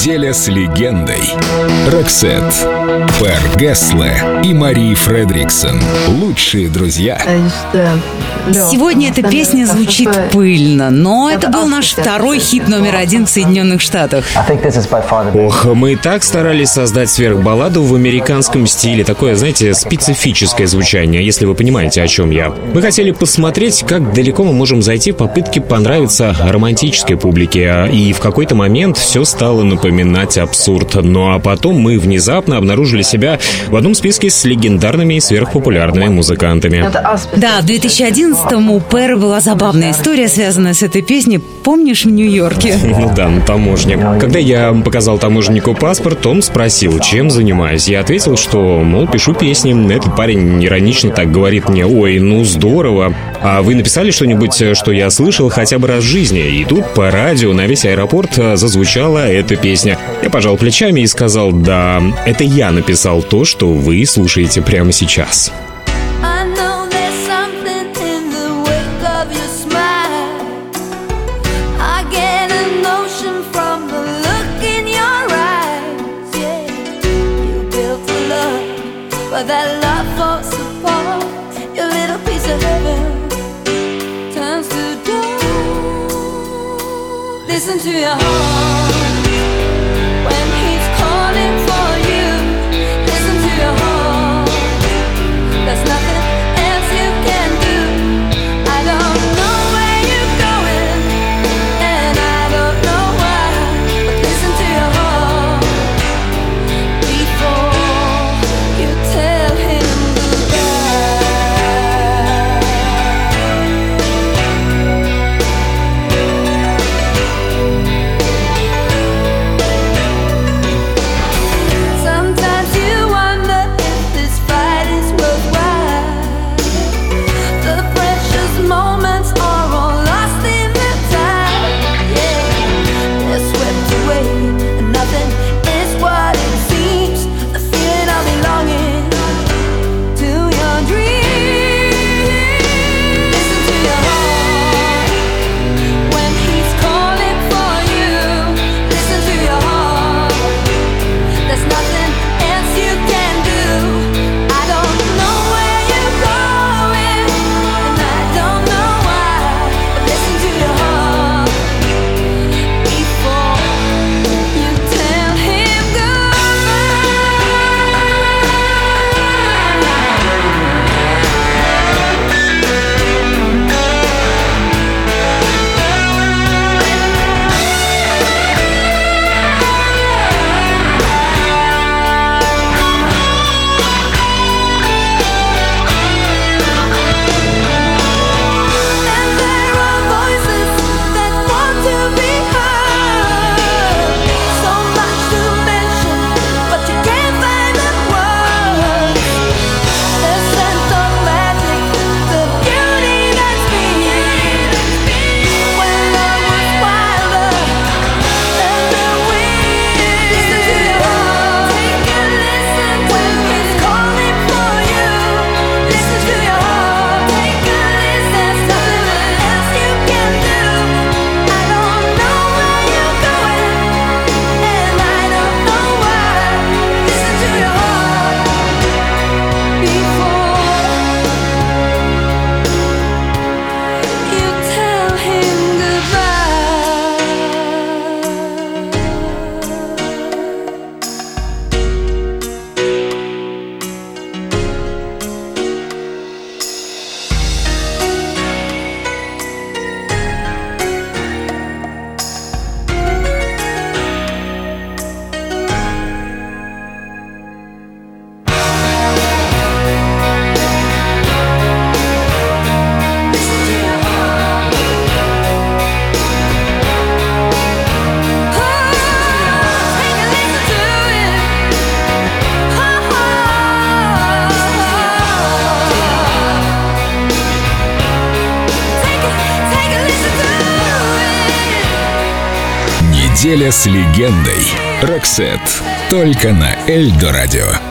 Неделя с легендой. Роксет. Пер Гессле и Мари Фредриксон. Лучшие друзья. Сегодня эта песня звучит пыльно, но это был наш второй хит номер один в Соединенных Штатах. Ох, мы так старались создать сверхбалладу в американском стиле. Такое, знаете, специфическое звучание, если вы понимаете, о чем я. Мы хотели посмотреть, как далеко мы можем зайти в попытке понравиться романтической публике. И в какой-то момент все стало напоминать абсурд. Ну а потом мы внезапно обнаружили себя в одном списке с легендарными и сверхпопулярными музыкантами. Да, в 2011-м у Пэра была забавная история, связанная с этой песней. Помнишь в Нью-Йорке? Ну да, на таможне. Когда я показал таможеннику паспорт, он спросил, чем занимаюсь. Я ответил, что, мол, пишу песни. Этот парень иронично так говорит мне, ой, ну здорово. А вы написали что-нибудь, что я слышал хотя бы раз в жизни? И тут по радио на весь аэропорт зазвучала эта песня. Я пожал плечами и сказал, да, это я написал то, что вы слушаете прямо сейчас. To your heart Неделя с легендой. Роксет. Только на Эльдо радио.